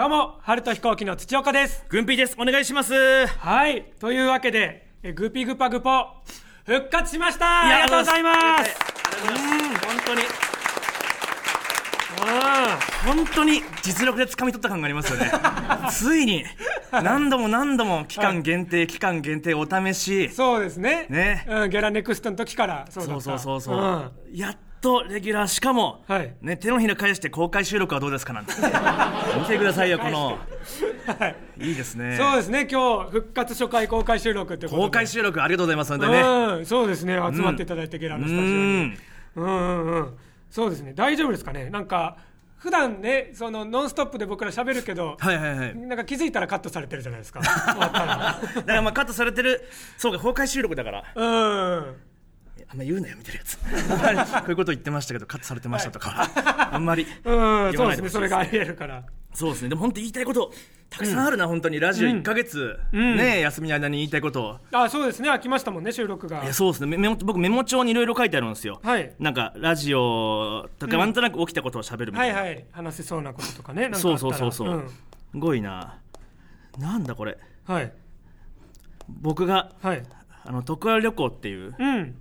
どうも、春と飛行機の土岡です。軍ピーです。お願いします。いはい、というわけで、えグピグパグポ、復活しましたあやりがとうございますうございます。本当に。本当に実力で掴み取った感がありますよね。ついに、何度も何度も期間限定、期間限定お試し。そうですね。ねうん、ギャラネクストの時からそう。そうそうそうそう、んやっとレギュラーしかも、はいね、手のひら返して公開収録はどうですかなんて 見てくださいよこのはい。いいですねそうですね、今日、復活初回公開収録ということで。公開収録ありがとうございます本当にねうん、そうですね、集まっていただいて、ゲラのうスタジオに。んうんうんうん。そうですね、大丈夫ですかね。なんか、普段ね、その、ノンストップで僕ら喋るけど、はいはいはいなんか気づいたらカットされてるじゃないですか。終わったら。だからまあカットされてるそうか公開収録だからうん。あんま言うなよ見てるやつ。こういうこと言ってましたけどカットされてましたとか、あんまりそうですね、それがありえるから。そうですね。でも本当言いたいことたくさんあるな、本当に。ラジオ1か月、ん。ね休みの間に言いたいこと。をあ、そうですね、飽きましたもんね、収録が。いや。そうですね。メメモ僕メモ帳にいろいろ書いてあるんですよ、はい。なんかラジオとかなんとなく起きたことをしゃべるみたな、はいいはい、話せそうなこととかね。そうそうそうそう、ん。すごいな。なんだこれ。はい。僕がはい。あの徳川旅行っていううん。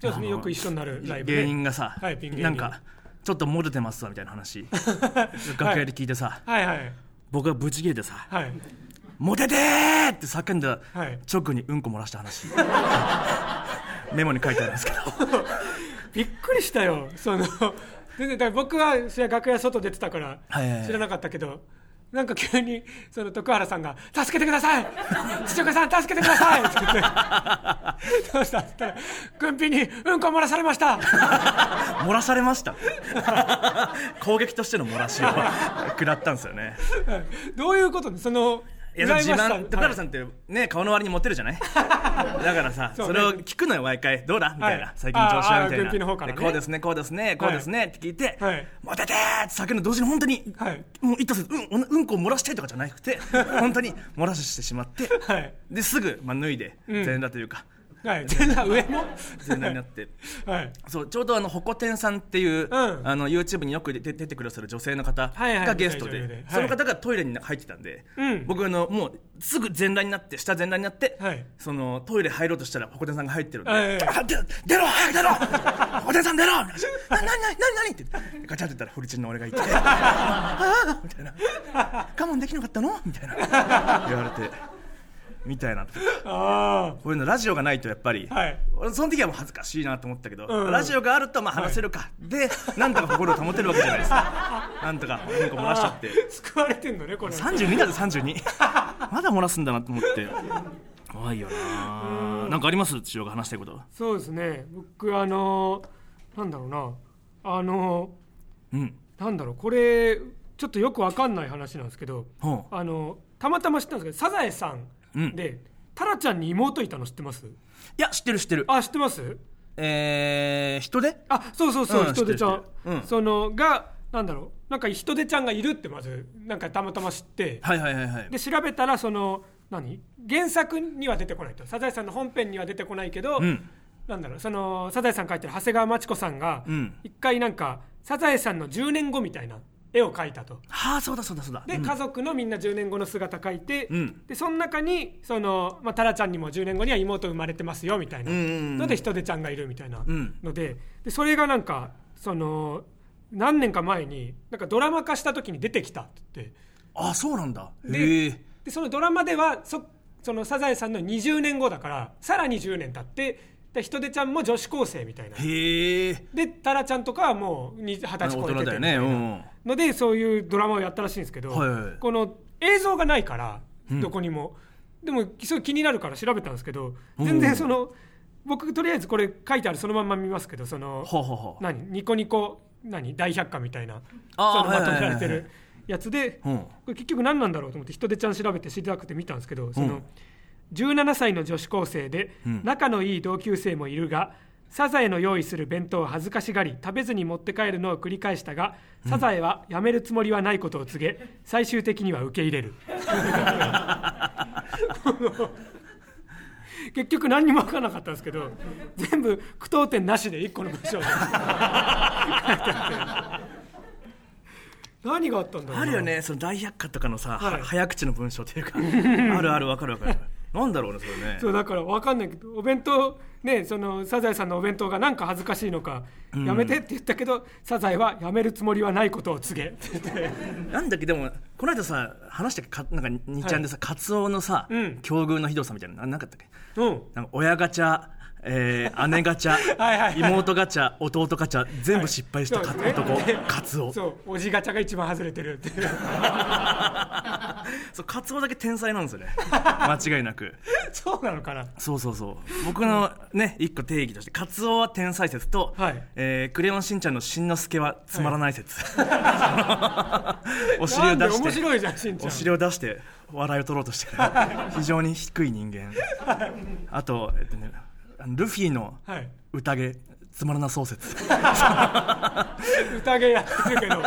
そうですね、あのよく一緒になるライブ、ね。芸人がさ、はいピン芸人なんかちょっとモテてますわみたいな話楽屋で聞いてさ、はいはい。僕がブチ切れてさはい。「モテてー!」って叫んだはい直後にうんこ漏らした話 メモに書いてあるんですけど びっくりしたよ。その、全然、だから僕は楽屋外出てたからはいはいはい知らなかったけど、なんか急に、その徳原さんが、助けてください! 土岡さん、助けてください!って言って、どうした?って言ったら、軍ピにうんこ漏らされました! 漏らされました?攻撃としての漏らしを食らったんですよね。どういうこと?その、いや自慢徳原さ。んってね顔の割にモテるじゃない？だからさそれを聞くのよ毎回。どうだ？みたいな、はい。最近調子はみたいな。こうですねこうですねこうですね、って聞いて、はい。モテてーって叫んで同時に本当に、はい。もう意図せずうんうんうんこを漏らしたいとかじゃなくて本当に漏らしてしまって、はい。ですぐ、まあ、脱いでん。全裸というか、はい、全然上も？全裸になって。はい。そうちょうどあのホコ天さんっていう、ん。あの YouTube によく出て出てくださる女性の方はいはい。がゲストで、舞台女優で。はい。その方がトイレに入ってたんで、うん。僕あのもうすぐ全裸になって下全裸になって、はい。そのトイレ入ろうとしたらホコ天さんが入ってるんで「はいはいあ出ろ出ろ早く出ろ ホコ天さん出ろ!」な「な何何何何?」ってガチャって言ったらフルチンの俺がいて「ああ」みたいな「我慢できなかったの?」みたいな。言われてみたいな。あこういうのラジオがないとやっぱり、はい。俺その時はもう恥ずかしいなと思ったけど、うん。ラジオがあるとまあ話せるか、でなんとか心を保てるわけじゃないですか。なんとかうんこ漏らしちゃって。あ救われてんのねこれ。32だぜ32 まだ漏らすんだなと思って。怖いよな。なんかあります？千代が話したいこと。そうですね。僕あのなんだろうな。あのうん。なんだろう。これちょっとよくわかんない話なんですけどほう。あのたまたま知ったんですけどサザエさんで、タラちゃんに妹いたの知ってます？いや知ってる知ってる。あ知ってます？えー、人であそうそうそう、うん人手ちゃん、うん。そのがなんだろうなんか人手ちゃんがいるってまずなんかたまたま知って。はいはいはいはい。で調べたらその何？原作には出てこないと。サザエさんの本編には出てこないけど、うん。なんだろうそのサザエさん描いてる長谷川町子さんがうん。一回なんかサザエさんの10年後みたいな絵を描いたと。はあそうだそうだそうだ。で、うん。家族のみんな10年後の姿描いて、うん。でその中にその、まあ、タラちゃんにも10年後には妹生まれてますよみたいな。うんうんうん。ので人手ちゃんがいるみたいなうん。ので。でそれがなんかその何年か前になんかドラマ化した時に出てきたって。言ってあそうなんだ。へでえ。でそのドラマではそそのサザエさんの20年後だからさらに10年経ってで人手ちゃんも女子高生みたいな。へえ。でタラちゃんとかはもう二十歳超えててみたいな。ね。うん。のでそういうドラマをやったらしいんですけど、はいはいはい。この映像がないからどこにも、でもすごい気になるから調べたんですけど全然その僕とりあえずこれ書いてあるそのまんま見ますけどその何？ニコニコ何？大百科みたいなそのまとめられてはいはいはいはるやつでうん。これ結局何なんだろうと思って人手ちゃん調べて知りたくて見たんですけどその、うん17歳の女子高生でん。仲のいい同級生もいるが、サザエの用意する弁当を恥ずかしがり食べずに持って帰るのを繰り返したがサザエはやめるつもりはないことを告げ最終的には受け入れる。結局何にも分からなかったんですけど全部句読点なしで1個の文章で書いてあって何があったんだろうな。あるよねその大百科とかのさ、はい。早口の文章っていうか。あるあるわかるわかるなんだろうねそれね。そうだから分かんないけどお弁当ねそのサザエさんのお弁当がなんか恥ずかしいのか、やめてって言ったけどサザエはやめるつもりはないことを告げ。って言ってなんだっけでもこの間さ話したかなんか2ちゃんでさ、カツオのさ、うん。境遇のひどさみたいなな。なんかあったっけ？うん。なんか親ガチャ、えー姉ガチャ はいはいはい。妹ガチャ弟ガチャ全部失敗したか、そうね。男カツオ。そうおじガチャが一番外れてるっていう。そうカツオだけ天才なんですよね。間違いなく。そうなのかな。そうそうそう。僕のね一個定義としてカツオは天才説と、はい。えークレヨンしんちゃんのしんのすけはつまらない説、お尻なんでを出して。面白いじゃんしんちゃん。お尻を出して笑いを取ろうとしてる。非常に低い人間。あと、えっとね、ルフィのはい。宴つまらなそう説。宴やってるけど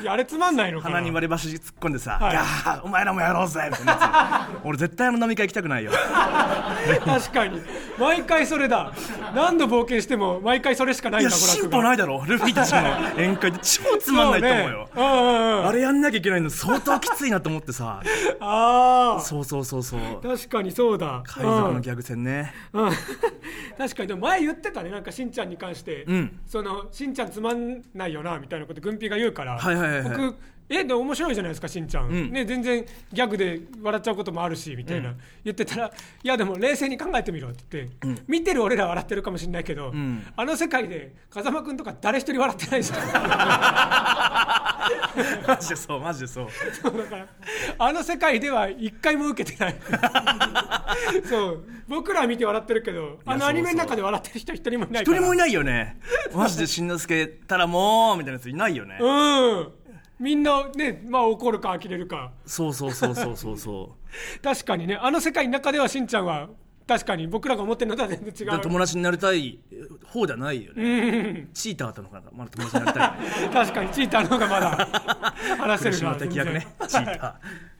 いやあれつまんないのかな？鼻に割り箸突っ込んでさ「はい。いやーお前らもやろうぜ」みたいな。俺絶対あの飲み会行きたくないよ。確かに。毎回それだ。何度冒険しても毎回それしかないいやんだ娯楽進歩ないだろ。ルフィたちの 宴会で超つまんないと思うよ。そうね。うんうんうん。あれやんなきゃいけないの相当きついなと思ってさ。あそうそうそうそう。あ確かにそうだ。海賊のギャグ戦ね。うん、確かに。でも前言ってたねなんかしんちゃんに関して、うん。そのしんちゃんつまんないよなみたいなこと軍ピが言うから、はいはいはいはい。僕えでも面白いじゃないですかしんちゃん、ん。ね、全然ギャグで笑っちゃうこともあるしみたいな、言ってたらいやでも冷静に考えてみろって言って、見てる俺ら笑ってるかもしれないけど、ん。あの世界で風間君とか誰一人笑ってないじゃん。マジでそうマジでそう。そうだからあの世界では一回も受けてない。そう。僕らは見て笑ってるけどあのアニメの中で笑ってる人一人もいない一人もいないよね。マジでしんのすけたらもうみたいなやついないよね。うんみんなねまあ怒るか呆れるか。そうそうそうそうそうそ 確かにね。あの世界の中ではしんちゃんは確かに僕らが思ってるのとは全然違う。だからう友達になりたい方ではないよね。チーターとのかなまだ友達になりたい 確かにチーターの方がまだ 話せるな広島敵役ね。チーター。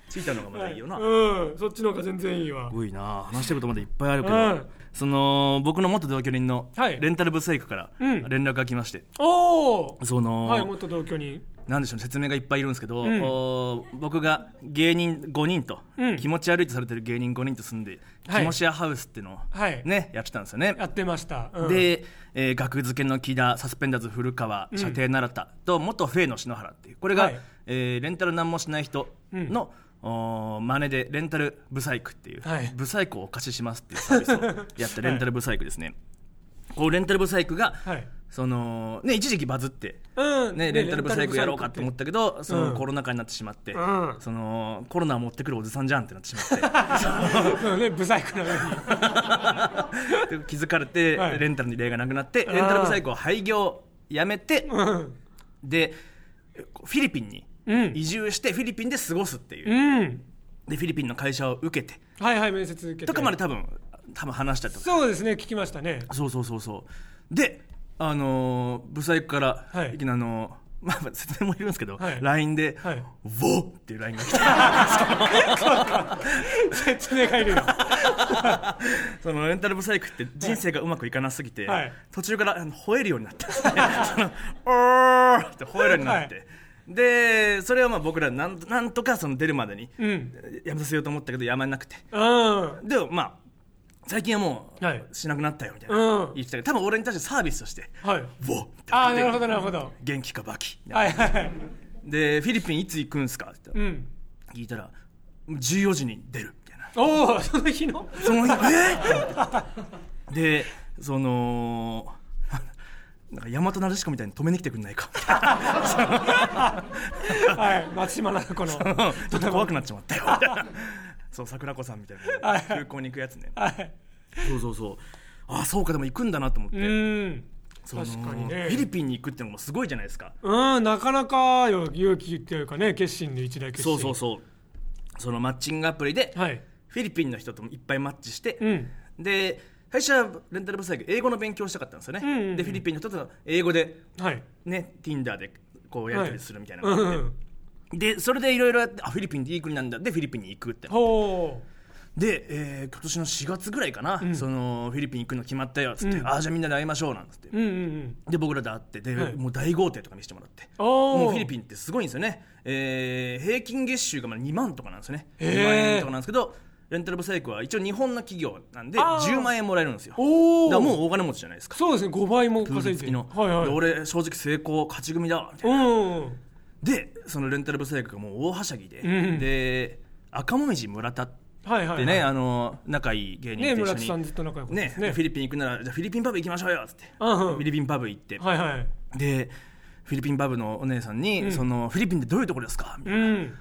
チーターの方がまだいいよな、うん。そっちの方が全然いいわ。すごいな。話してることまでいっぱいあるけど、うん。その僕の元同居人のはい。レンタルブサイクからうん。連絡が来まして、おおその、はい元同居人なんでしょうね説明がいっぱいいるんですけど、ん。お僕が芸人5人と、うん。気持ち悪いとされてる芸人5人と住んで、はい。気持ちやハウスっていうのをはい。ね、やってたんですよね。やってました、うん、で、えー、学付けの木田サスペンダーズ古川射程奈良田と元フェイの篠原っていうこれが、はい。えーレンタル何もしない人の、おー真似でレンタルブサイクっていう、はい。ブサイクをお貸ししますっていうサービスをやった レンタルブサイクですね、こうレンタルブサイクが、はいそのね一時期バズってうん。ね、レンタルブサイクやろうかと思ったけどそのうん。コロナ禍になってしまって、うん。そのコロナを持ってくるおじさんじゃんってなってしまって。そうねブサイクなのに。で 気づかれて、はい。レンタルに例がなくなってレンタルブサイクを廃業やめてうん。でフィリピンにうん。移住してフィリピンで過ごすっていう、うん。でフィリピンの会社を受けて。はいはい面接受けて。とかまで多分多分話したりとか。そうですね聞きましたね。そうそうそうそう。であのーブサイクから、はい。いきなりあの ーまあ、説明もいるんですけど、はい。LINE ではい「ウォー!」っていう LINE が来て 説明がいるよ。そのレンタルブサイクって人生がうまくいかなすぎて、はい。途中からあの吠えるようになってそのおーって吠えるようになって、はい。でそれはまあ僕らなんなんとかその出るまでにうん。やめさせようと思ったけどやめなくて。うん。でもまあ最近はもう、はい。しなくなったよみたいな、うん。言ってたけど多分俺に対してサービスとしてはい「ウォー!」ってああなるほどなるほど。元気かバキ。はいはい。はいでフィリピンいつ行くんすかってうん。聞いたら14時に出るみたいな。おおその日の？その日 えー、でそのなんか大和なでしこみたいに止めに来てくんないか？はい。松島菜々子の。なちょっと怖くなっちまったよそう桜子さんみたいな はい空港に行くやつね。はい。そうそうそう。あそうかでも行くんだなと思って、うん。確かにね。フィリピンに行くってのもすごいじゃないですか。うんなかなかよ勇気っていうかね決心の一大決心。そうそうそう。そのマッチングアプリではい。フィリピンの人ともいっぱいマッチして、うん。で最初はレンタルブサイク英語の勉強したかったんですよね、うんうんうん。でフィリピンの人と英語ではい。ね Tinder でこうやり取りするみたいなうんのがあって、でそれでいろいろやってあフィリピンっていい国なんだ。でフィリピンに行くってほで、えー今年の4月ぐらいかな、そのフィリピン行くの決まったよっつって、ああじゃあみんなで会いましょうなんつって、うんうんうん。で僕らで会ってで、はい。もう大豪邸とか見せてもらって。もうフィリピンってすごいんですよね、えー平均月収がまあ2万とかなんですよね。へー。2万円とかなんですけどレンタルブサイクは一応日本の企業なんであー。10万円もらえるんですよ。だからもう大金持ちじゃないですか。そうですね5倍も稼いで。はいはい。で俺正直成功勝ち組だみたいな。うんでそのレンタルブサイクがもう大はしゃぎで、うん。で赤もみじ村田っはいはいてね、あの仲いい芸人ねと一緒に村田さんずっと仲良かったでね。すねフィリピン行くならじゃあフィリピンパブ行きましょうよっつって、うんうん。フィリピンパブ行って、はいはい。でフィリピンパブのお姉さんに、そのフィリピンってどういうとこですか？みたいな。うん。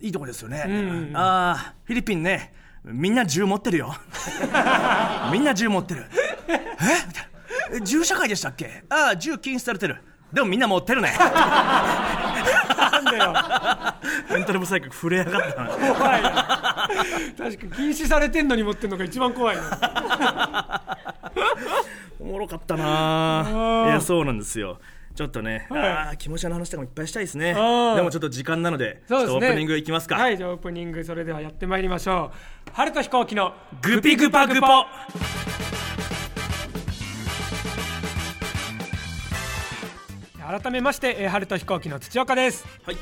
いいとこですよね、んああフィリピンねみんな銃持ってるよ。みんな銃持ってる。え？みたいな。え銃社会でしたっけ？ああ銃禁止されてる。でもみんな持ってるねだよ。レンタルブサイク震え上がった。な怖いな確かに禁止されてんのに持ってんのが一番怖いなおもろかったな。いやそうなんですよ。ちょっとね、はい。あー気持ちの話とかもいっぱいしたいですね。でもちょっと時間なのでね。ちょっとオープニングいきますか、はいじゃあオープニングそれではやってまいりましょう。春と飛行機のグピグパグポ改めまして、えー、春と飛行機の土岡です。はい。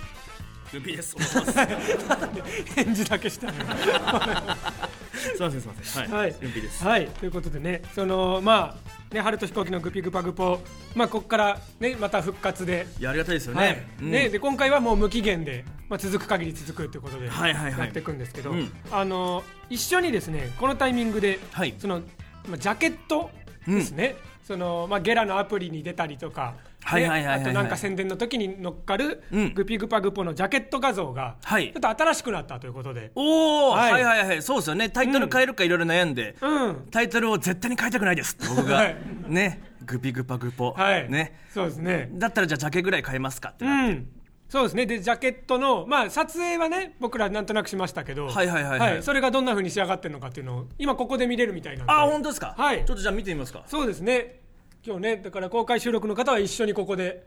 グピです。返事だけした。すいませんすいません。ははい。いグピです。はい。ということでねそのまあね春と飛行機のグピグパグポまあここからねまた復活で。いやありがたいですよね、はい。うん。ね、で今回はもう無期限で、まあ、続く限り続くということではいはいはい。やっていくんですけど、うん。あの一緒にですねこのタイミングで、はい。そのまあ、ジャケットですね、そのまあ、ゲラのアプリに出たりとか、はいはいはいはいはい。ねあとなんか宣伝の時に乗っかる、うん。グピグパグポのジャケット画像が、はい。ちょっと新しくなったということで、おお、ははいい、はい。はい。そうですよね。タイトル変えるかいろいろ悩んで、うん。タイトルを絶対に変えたくないです。っ て僕が、はい。ね。グピグパグポ、はい。ね。そうですね。だったらじゃあジャケぐらい変えますかってうなって、ん。そうですね。でジャケットの、まあ、撮影はね僕らなんとなくしましたけど、はいはいはいはい。それがどんな風に仕上がってるのかっていうのを今ここで見れるみたいなんで。あ本当ですか？はい。ちょっとじゃあ見てみますか。そうですね今日ねだから公開収録の方は一緒にここで、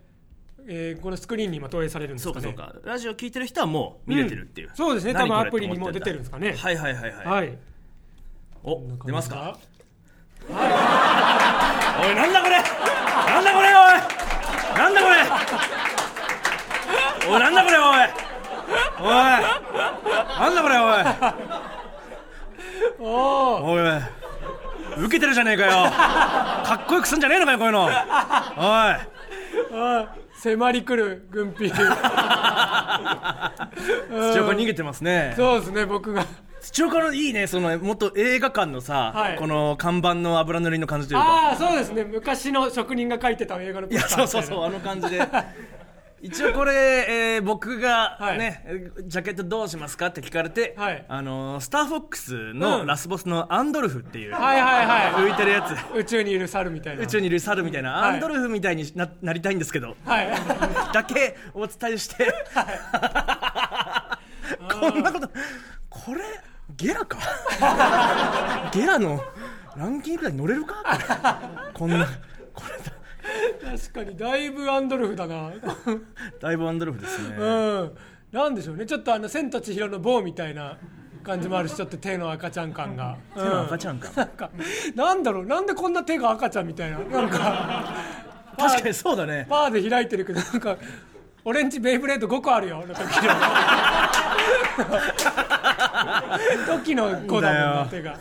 えーこのスクリーンに今投影されるんですかね。そうかそうか。ラジオ聞いてる人はもう見れてるっていう、うんそうですね。多分アプリにもう出てるんですかね。はいはいはいはい、はい。お出ますか？はおいなんだこれ？なんだこれおい？なんだこれ？おいなんだこれおい？おい。なんだこれおい？おおおい受けてるじゃねえかよ。かっこよくすんじゃねえのかよこういうの。おい。あ迫り来る軍備 土岡逃げてますね。そうですね僕が。土岡のいいねその元映画館のさ、はい。この看板の油塗りの感じというか。ああそうですね。昔の職人が書いてた映画のポいやそうそうそうみあの感じで 一応これ、えー僕がはい。ね、えージャケットどうしますかって聞かれて、はい。あのースターフォックスうん。のラスボスのアンドルフっていう、たいなはいはい。は浮いてるやつ。い宇宙にいる猿みたいな。宇宙にいる猿みたいな、はい。アンドルフみたいにななりたいんですけどはい。だけお伝えして、こんなことこれゲラか？ゲラのランキングくらい乗れるか？こんなこれ確かにだいぶアンドルフだな。だいぶアンドルフですね、うん。なんでしょうね。ちょっとあの「千と千尋の棒」みたいな感じもあるしちょっと手の赤ちゃん感が。手の赤ちゃん感。なんかなんだろう。なんでこんな手が赤ちゃんみたいな。なんか 確かにそうだね。パーで開いてるけどなんか俺んちベイブレード5個あるよ。の 時の時の子だもんな手が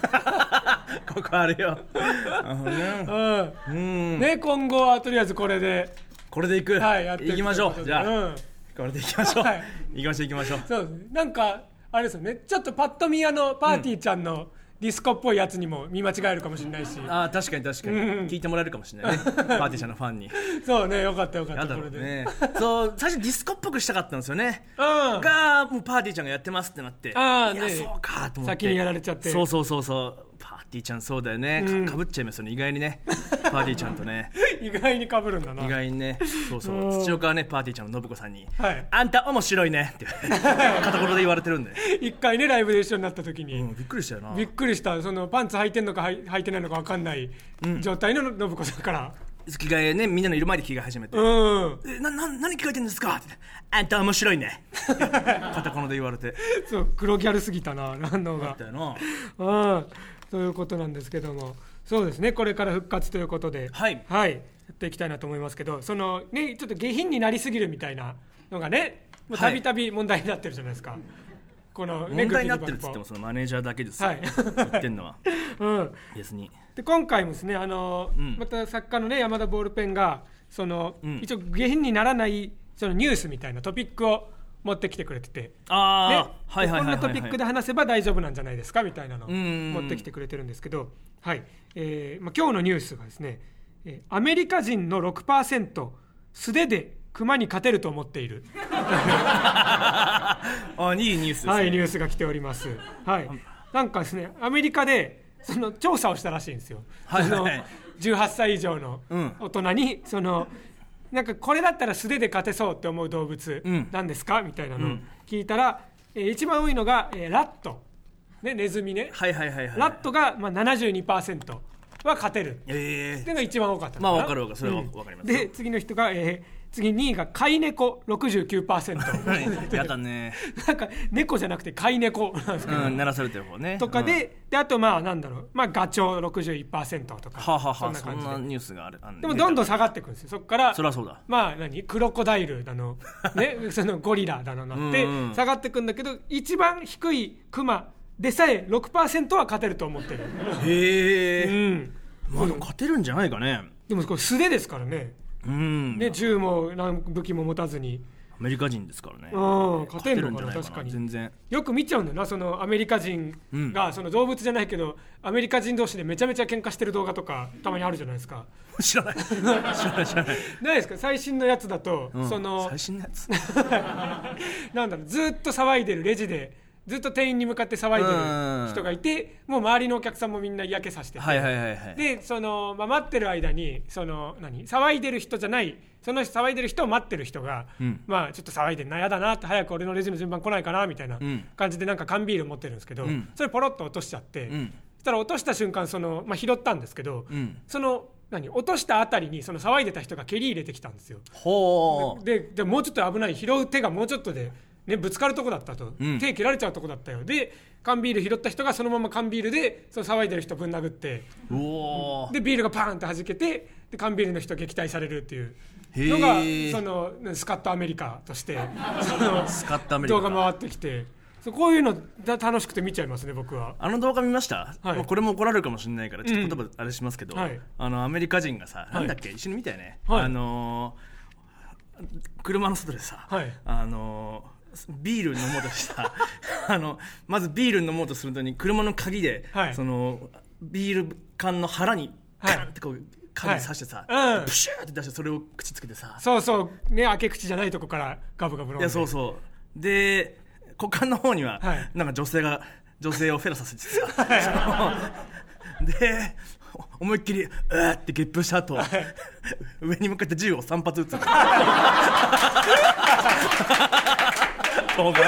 ここあるよ。ね。うん。うん。ね今後はとりあえずこれで。これでいく、はいやっていく行きましょう。じゃあ、うんこれで行きましょう、はい。行きましょう行きましょう。そうですね。なんかあれですよ。ねちょっとパッと見あのパーティーちゃんのディスコっぽいやつにも見間違えるかもしれないし。ああ確かに確かに、うん。聞いてもらえるかもしれないね。パーティーちゃんのファンに。そうねよかったよかっなんだたこれで、ねそう最初ディスコっぽくしたかったんですよね。うん。がもうパーティーちゃんがやってますってなって。いやあーね。そうかと思って。先にやられちゃって。そうそうそうそうティーちゃんそうだよね、うん。かかぶっちゃいますよね。意外にね。パーティーちゃんとね。意外に被るんだな。意外にね。そうそう。うん。土岡はねパーティーちゃんの信子さんにはい。あんた面白いね。って 片言で言われてるんで、一回ねライブで一緒になった時に、うん、びっくりしたよな。びっくりした。そのパンツ履いてんのか履いてないのか分かんない状態の信子さんから。着替えねみんなのいる前で着替え始めて。うん「えなな何着替えてんですか?」って「あんた面白いね」片言で言われて。そう黒ギャルすぎたな反応が。だったよな。うんということなんですけども。そうですね。これから復活ということで。はい。やっていきたいなと思いますけど。そのねちょっと下品になりすぎるみたいなのがね。もうたびたび問題になってるじゃないですか、このね問題になってるっつってもグそのマネージャーだけです。よ、はい。言ってんのは。うん。別に。で今回もですねあの、ん。また作家のね山田ボールペンがその、うん。一応下品にならないそのニュースみたいなトピックを持ってきてくれてて、ねあこんなトピックで話せば大丈夫なんじゃないですかみたいなのを持ってきてくれてるんですけど、はい。えーまあ、今日のニュースがですね、えーアメリカ人の6%素手で熊に勝てると思っている、あいいニュースですね、はい、ニュースが来ております、はい、なんかですねアメリカでその調査をしたらしいんですよ、はいはい。その18歳以上のうん。大人にそのなんかこれだったら素手で勝てそうって思う動物うん。なんですか、みたいなの聞いたら、えー一番多いのが、えーラット、ね、ネズミね、はいはいはいはい。ラットが、まあ、72%は勝てる。えっていうのが一番多かったのまあなわかるわかる。それはうんわかります。よで次の人が、えー次2位が飼い猫69%え やだね。なんか猫じゃなくて飼い猫なんですけど、うん鳴らされてる方ね。とかで,、うん。であとまあなんだろう、まあ、ガチョウ61%とか、はあ、はあはあ、そんなニュースがあるあでもどんどんん下がっていくんですよ。そこからそりゃそうだ。まあ何？クロコダイルだの、ね、そのゴリラだのなってうんうん下がっていくんだけど一番低いクマでさえ6%は勝てると思ってる、うへえ、ん、まあ勝てるんじゃないかね。でもこれ素手ですからねうん。ね銃も何武器も持たずに、アメリカ人ですからね。うん、勝てるのかな確かに。全然。よく見ちゃうんだよなそのアメリカ人が、その動物じゃないけどアメリカ人同士でめちゃめちゃ喧嘩してる動画とかたまにあるじゃないですか。知らない。知らない知らない。ないですか？最新のやつだと、うん。その最新のやつ。なんだろうずっと騒いでるレジでずっと店員に向かって騒いでる人がいてもう周りのお客さんもみんな嫌気さしてて、はいはいはいはい。でその、まあ、待ってる間にその何？騒いでる人じゃない。その騒いでる人を待ってる人が、うん。まあちょっと騒いでんな嫌だなって早く俺のレジの順番来ないかなみたいなうん。感じでなんか缶ビール持ってるんですけど、うん。それポロッと落としちゃって、うん。そしたら落とした瞬間その、まあ、拾ったんですけど、うん。その何？落としたあたりにその騒いでた人が蹴り入れてきたんですよ。ででもうちょっと危ない。拾う手がもうちょっとで、ね、ぶつかるとこだったと、うん。手切られちゃうとこだったよ。で缶ビール拾った人がそのまま缶ビールでその騒いでる人ぶん殴って。でビールがパーンって弾けてで缶ビールの人撃退されるっていう。へのがーそのスカットアメリカとしてその スカットアメリカ。動画回ってきて。そうこういうのだ楽しくて見ちゃいますね僕は。あの動画見ました、はい。まあこれも怒られるかもしれないからちょっと言葉あれしますけど、はい。あのアメリカ人がさ、い。なんだっけ？一緒に見たよね、はい。あのー車の外でさ、はい。あのービール飲もうとした。あのまずビール飲もうとするのに車の鍵で、はい。そのビール缶の腹にはい。カンってこう鍵刺してさ、はいうん。プシューって出してそれを口つけてさ。そうそう。ね開け口じゃないとこからガブガブ飲んで。いやそうそう。で股間の方には、はい。なんか女性が女性をフェラさせてさ。そので思いっきり「うーってゲップした後、上に向かって銃を3発撃つ 動画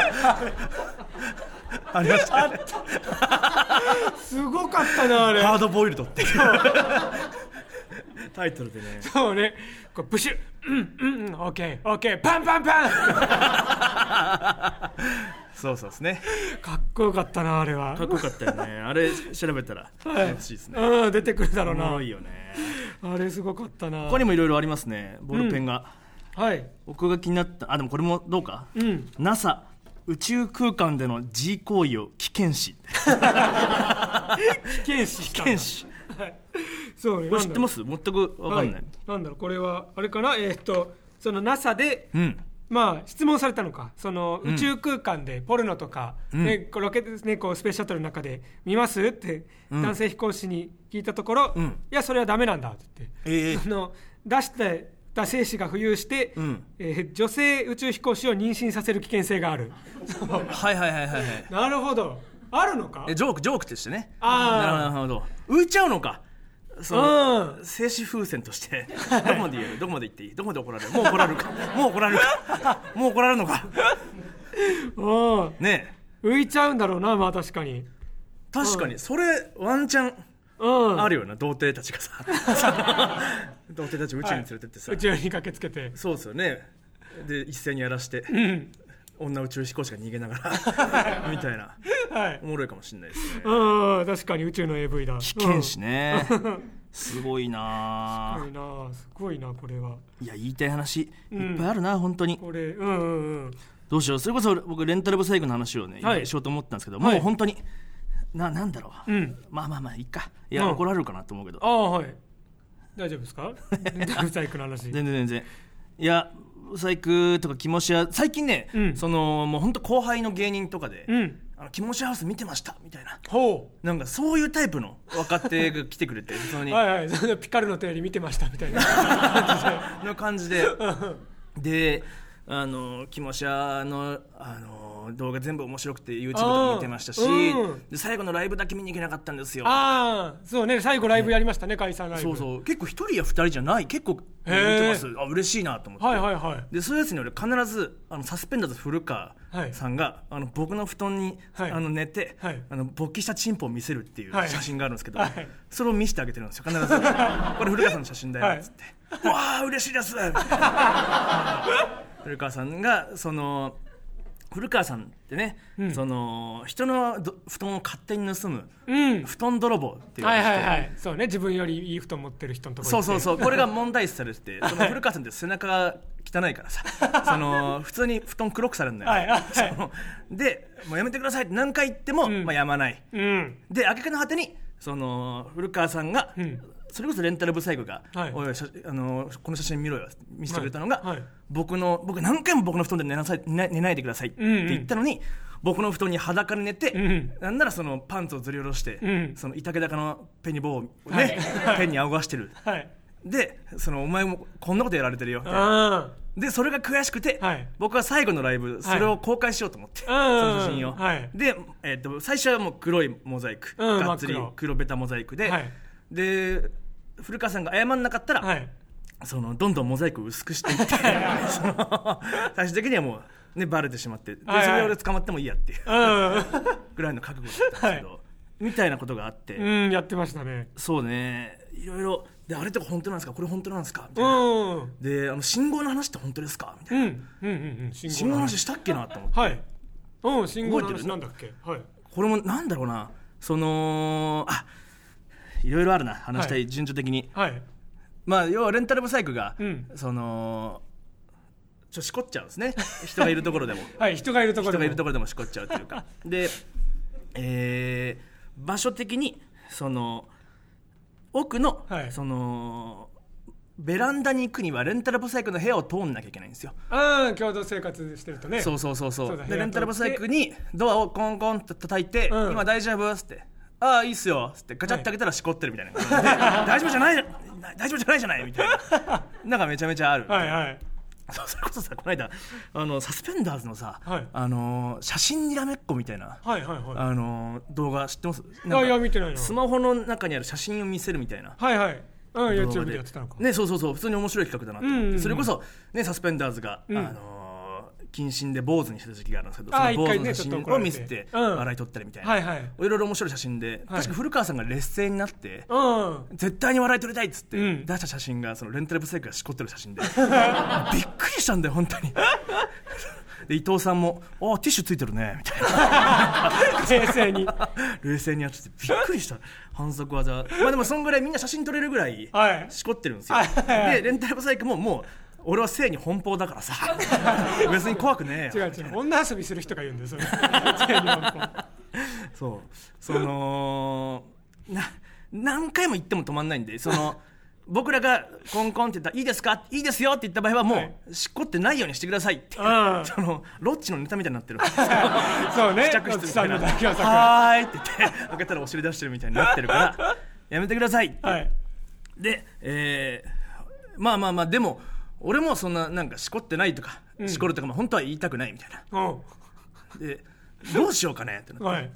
ありましたねすごかったなあれ。ハードボイルドって。いうタイトルでね。そうね。こうブシュ。うんうんうんオッケー。オッケー。パンパンパン。そうそうですね。かっこよかったなあれは。かっこよかったよね。あれ調べたら楽しいですね、うん出てくるだろおうな。もろいよね。あれすごかったな。他にもいろいろありますね。ボールペンが、はい。僕が気になったあでもこれもどうか、うん。NASA 宇宙空間での G 行為を危険視 危険視危険視そうねこれ知ってます？す全く分かんない、はい、なんだろう。これはあれかな？えーっとその NASA でうん。まあ質問されたのか？その宇宙空間でポルノとか、うん。ねロケットねこうスペースシャトルの中で見ます？ってうん。男性飛行士に聞いたところ、うん。いやそれはダメなんだって言って、ええその出してた精子が浮遊して、うん。えー女性宇宙飛行士を妊娠させる危険性がある。はいはいはいはいはい。なるほど。あるのか？えジョークジョークとしてね。あー。なるほど。浮いちゃうのか？そのうん。静止風船として。どこまで言える？どこまで言っていい？どこまで怒られる？もう怒られるか？もう怒られるか？もう怒られるのか？うんね浮いちゃうんだろうなまあ確かに。確かに。それワンチャンうん。あるよな童貞たちがさ。童貞たちを宇宙に連れてってさ、宇宙に駆けつけて。そうですよね。で一斉にやらして、うん。女宇宙飛行士が逃げながらみたいな。はい。おもろいかもしれないですね。うん確かに宇宙の AV だ。危険しね、すごいなうんすごいなすごいなこれは。いや言いたい話いうん。っぱいあるな、本当に。これうんうんうん。どうしよう。それこそ僕レンタルブサイクの話をね、はい。しようと思ったんですけど、はい。もう本当にななんだろう、うん。まあまあまあいいか。いや、うん。怒られるかなと思うけど。ああはい。大丈夫ですか？ブ サイクの話。全然全然。いやブサイクとかキモシア最近ね、うん。そのもう本当後輩の芸人とかで、うん。あのキモシアハウス見てましたみたいな。ほなんかそういうタイプの若手が来てくれて 普通に、うはいはい。ピカルの手より見てましたみたいな。の感じで。であのキモシャのあの動画全部面白くて YouTube とか見てましたし、うん。で最後のライブだけ見に行けなかったんですよ。ああそうね最後ライブやりましたね解散ライブ。そうそう。結構一人や二人じゃない。結構見てます。あ嬉しいなと思って、はいはいはい。でそういうやつに俺必ずあのサスペンダーズ古川はい。さんが、あの僕の布団に、はい。あの寝て、はい。あの勃起したチンポを見せるっていうはい。写真があるんですけど、はい。それを見せてあげてるんですよ必ず。これ古川さんの写真だよっつって「わあ嬉しいです」古川さんがその古川さんってね、うん。その人のど布団を勝手に盗むうん。布団泥棒っていうのはいはいはい。そうね。自分よりいい布団持ってる人のところそうそううそう。これが問題視されてて その古川さんって背中が汚いからさ。その普通に布団黒くされるんだよ、はい。はい。でもうやめてくださいって何回言っても、ん。まあ、やまない。うん。で挙句の果てにその古川さんが、うんそれこそレンタルブサイクが、はい。おい写あのこの写真見ろよ見せてくれたのが、はい。はい僕の僕何回も僕の布団で寝なさい寝ない寝ないでくださいって言ったのに、僕の布団に裸で寝て、うんなんならそのパンツをずり下ろして、うんその板毛高のペニボーをね、ペンに仰がしてる。はい。でそのお前もこんなことやられてるよみたいな。あでそれが悔しくて、はい。僕は最後のライブそれを公開しようと思って、その写真を、はい。で、えっと最初はもう黒いモザイク、うんがっつり黒ベタモザイクで、はいで古川さんが謝んなかったら、あはい。そのどんどんモザイクを薄くしていって その最終的にはもう、ね、バレてしまってではいはい。それで俺捕まってもいいやっていううぐらいの覚悟だったんですけど、みたいなことがあって、んうんやってましたね。そうね。いろいろであれとか本当なんですか？これ本当なんですか？みたういな、んうん。であの信号の話って本当ですか？みたいな、うん。うんうん信信号の話したっけなと思って、はい。うん信号の覚えてる話なんだっけ？はい。これもなんだろうな。そのあいろいろあるな話したはい。い順序的に、はい。まあ要はレンタルブサイクが、うん。そのちょしこっちゃうんですね。人がいるところでも。はい人がいるところ人がいるとこころでもしこっちゃうというか。で、えー場所的にその奥の、はい。そのベランダに行くにはレンタルブサイクの部屋を通んなきゃいけないんですよ。ああ共同生活してるとね。そうそうそうそう。でレンタルブサイクにドアをコンコンと叩いて「うん。今大丈夫?」っつって「ああいいっすよ」っつってガチャって開けたらしこってるみたいな、で大丈夫じゃない大丈夫じゃないじゃないみたいな。なんかめちゃめちゃある、はいはい。それこそさこの間あのサスペンダーズのさ、はい。あのー写真にらめっこみたいな、はいはいはい。あのー動画知ってます？あいや見てないなスマホの中にある写真を見せるみたいな。はいはい。うん動画 YouTube でやってたのか。ねそうそうそう。普通に面白い企画だなと思って、うんうんうん。それこそねサスペンダーズが、うん。あのー謹慎で坊主にした時期があるんですけどその坊主の写真を見せてうん。笑い取ったりみたいな、はいろい。ろ面白い写真で、はい。確か古川さんが劣勢になって、うん。絶対に笑い取りたいっつってうん。出した写真がそのレンタルブサイクがしこってる写真で びっくりしたんだよ本当に。で伊藤さんも「ああティッシュついてるね」みたいな。冷静に。冷静にやっててびっくりした。反則技。まあでもそんぐらいみんな写真撮れるぐらいはい。しこってるんですよ、はいでレンタルブサイクももう俺は性に奔放だからさ。別に怖くねえよ。違う違う。女遊びする人が言うんだよ そう。そのな何回も言っても止まんないんでその 僕らがコンコンって言ったら「いいですか？いいですよ」って言った場合はもう、はい。しっこってないようにしてくださいって。うん。そのロッチのネタみたいになってる。そうね。試着室みたいな「の代表作はーい」って言って開けたらお尻出してるみたいになってるからやめてくださいって、はい。で、えーまあまあまあでも俺もそんななんかしこってないとか、しこるとか、まあ、本当は言いたくないみたいな。う。んでどうしようかねってなって、はい。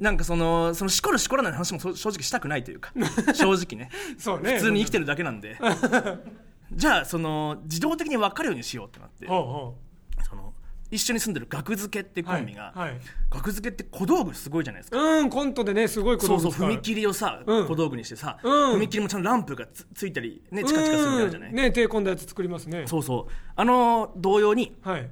なんかそのそのしこるしこらない話もそ正直したくないというか 正直ね。そうね。普通に生きてるだけなんで。じゃあその自動的に分かるようにしようってなって。ほう一緒に住んでる学付けってコンビが、はいはい。学付けって小道具すごいじゃないですか。うんコントでねすごいことそうそう踏切をさ、うん。小道具にしてさ、うん。踏切もちゃんとランプがつついたりねチカチカするみたいなじゃない、ね手込んだやつ作りますね。そうそう。あの同様にはい。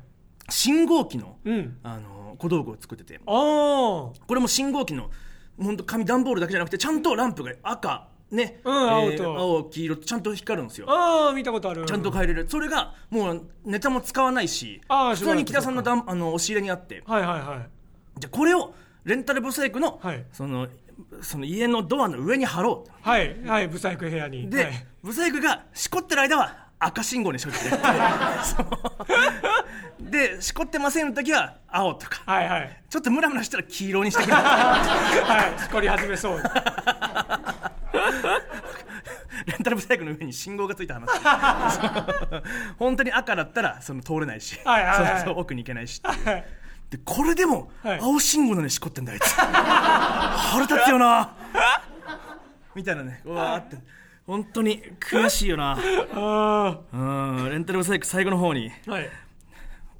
信号機の、うん。あの小道具を作ってて。ああこれも信号機の本当紙段ボールだけじゃなくてちゃんとランプが赤ね、うん青と。青黄色とちゃんと光るんですよ。ああ見たことある。ちゃんと変えれる。それがもうネタも使わないし普通に木田さんのだんあの押し入れにあって。はいはいはい。じゃあこれをレンタルブサイクの,、はい。そのその家のドアの上に貼ろう。はいはいブサイク部屋に。で、はい。ブサイクがしこってる間は赤信号にしといて。でしこってませんの時は青とか。はいはい。ちょっとムラムラしたら黄色にしてくれ。はいしこり始めそう レンタルブサイクの上に信号がついた話。本当に赤だったらその通れないし、はいはいはい。そう奥に行けないしはいでこれでもはい。青信号なのにしこってんだあいつ。腹立つよな。みたいなねうわーって。本当に悔しいよな。あうんレンタルブサイク最後の方に。あはい。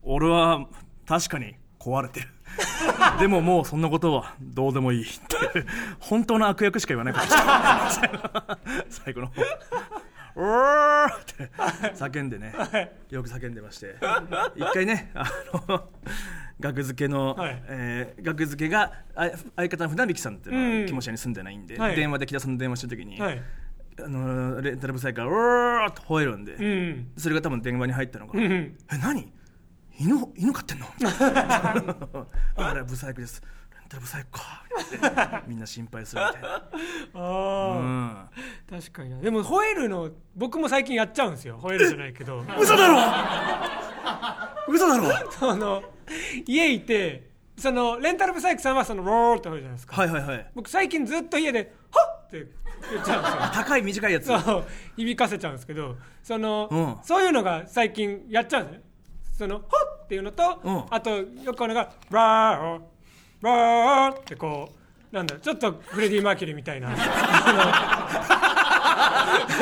俺は確かに壊れてるでももうそんなことはどうでもいい。って本当の悪役しか言わないから 最後の方「おー!」って叫んでね。よく叫んでまして。一回ねあの学付けの、はい。えー学付けがあ相方の船引さんっていうのうんは木下に住んでないんで、はい。電話で木田さんの電話した時に、はい。あのレンタルブサイクが「おー!」って吠えるんで、うん。それが多分電話に入ったのが「うん。え何？犬犬飼ってんの? 」あれブサイクです。レンタルブサイクか」みんな心配するみたいな、ああ、うん、確かにな。でも吠えるの僕も最近やっちゃうんですよ。吠えるじゃないけど。嘘だろ！嘘だろ！その家いてそのレンタルブサイクさんはそのローって吠えるじゃないですか、はいはいはい。僕最近ずっと家で「はっ!」って言っちゃうんですよ。高い短いやつ。そう。響かせちゃうんですけど。その、うん。そういうのが最近やっちゃうんですねその「はっ!」っていうのと、うん。あとよくあるのが「ラーラー」ってこうなんだちょっとフレディ・マーキュリーみたいなや